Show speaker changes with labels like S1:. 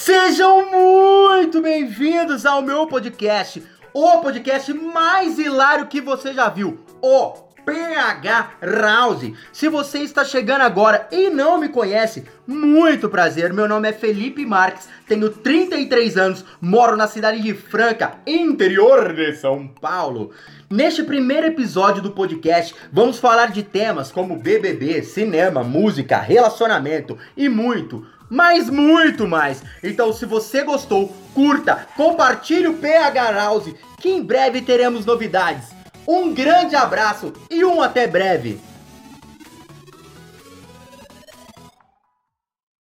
S1: Sejam muito bem-vindos ao meu podcast, o podcast mais hilário que você já viu, o PH House. Se você está chegando agora e não me conhece, muito prazer. Meu nome é Felipe Marques, tenho 33 anos, moro na cidade de Franca, interior de São Paulo. Neste primeiro episódio do podcast, vamos falar de temas como BBB, cinema, música, relacionamento e muito, mas muito mais. Então, se você gostou, curta, compartilhe o PH House, que em breve teremos novidades. Um grande abraço e um até breve.